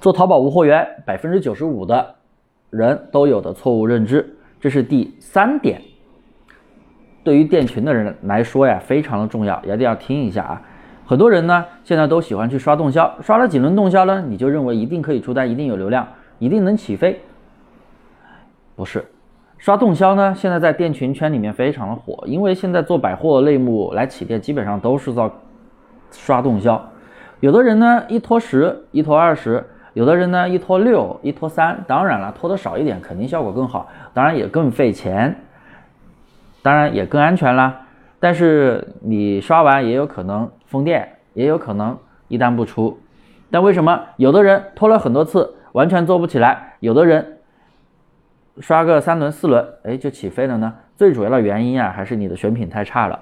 做淘宝无货源，百分之九十五的人都有的错误认知，这是第三点。对于店群的人来说呀，非常的重要，一定要听一下啊。很多人呢，现在都喜欢去刷动销，刷了几轮动销呢，你就认为一定可以出单，一定有流量，一定能起飞。不是，刷动销呢，现在在店群圈里面非常的火，因为现在做百货类目来起店，基本上都是在刷动销。有的人呢，一拖十，一拖二十。有的人呢，一拖六，一拖三，当然了，拖的少一点，肯定效果更好，当然也更费钱，当然也更安全啦。但是你刷完也有可能封店，也有可能一单不出。但为什么有的人拖了很多次，完全做不起来，有的人刷个三轮四轮，哎，就起飞了呢？最主要的原因啊，还是你的选品太差了。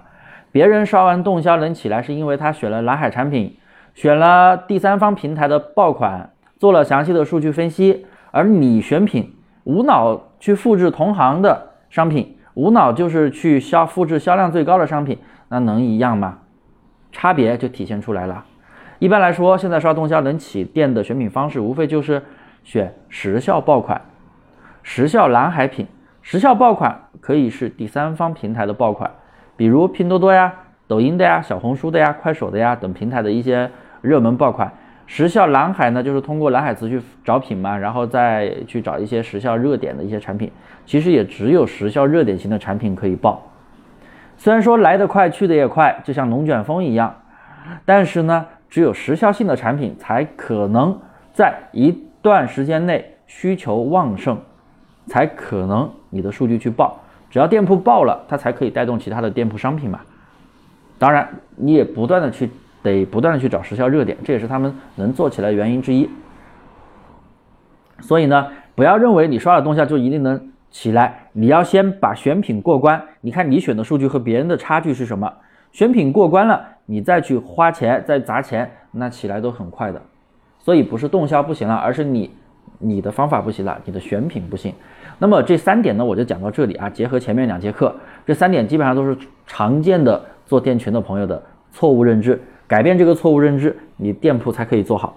别人刷完动销能起来，是因为他选了蓝海产品，选了第三方平台的爆款。做了详细的数据分析，而你选品无脑去复制同行的商品，无脑就是去销复制销量最高的商品，那能一样吗？差别就体现出来了。一般来说，现在刷动销能起店的选品方式，无非就是选时效爆款、时效蓝海品。时效爆款可以是第三方平台的爆款，比如拼多多呀、抖音的呀、小红书的呀、快手的呀等平台的一些热门爆款。时效蓝海呢，就是通过蓝海词去找品嘛，然后再去找一些时效热点的一些产品。其实也只有时效热点型的产品可以爆。虽然说来得快去得也快，就像龙卷风一样，但是呢，只有时效性的产品才可能在一段时间内需求旺盛，才可能你的数据去爆。只要店铺爆了，它才可以带动其他的店铺商品嘛。当然，你也不断的去。得不断的去找时效热点，这也是他们能做起来原因之一。所以呢，不要认为你刷了动销就一定能起来，你要先把选品过关。你看你选的数据和别人的差距是什么？选品过关了，你再去花钱再砸钱，那起来都很快的。所以不是动销不行了，而是你你的方法不行了，你的选品不行。那么这三点呢，我就讲到这里啊。结合前面两节课，这三点基本上都是常见的做店群的朋友的错误认知。改变这个错误认知，你店铺才可以做好。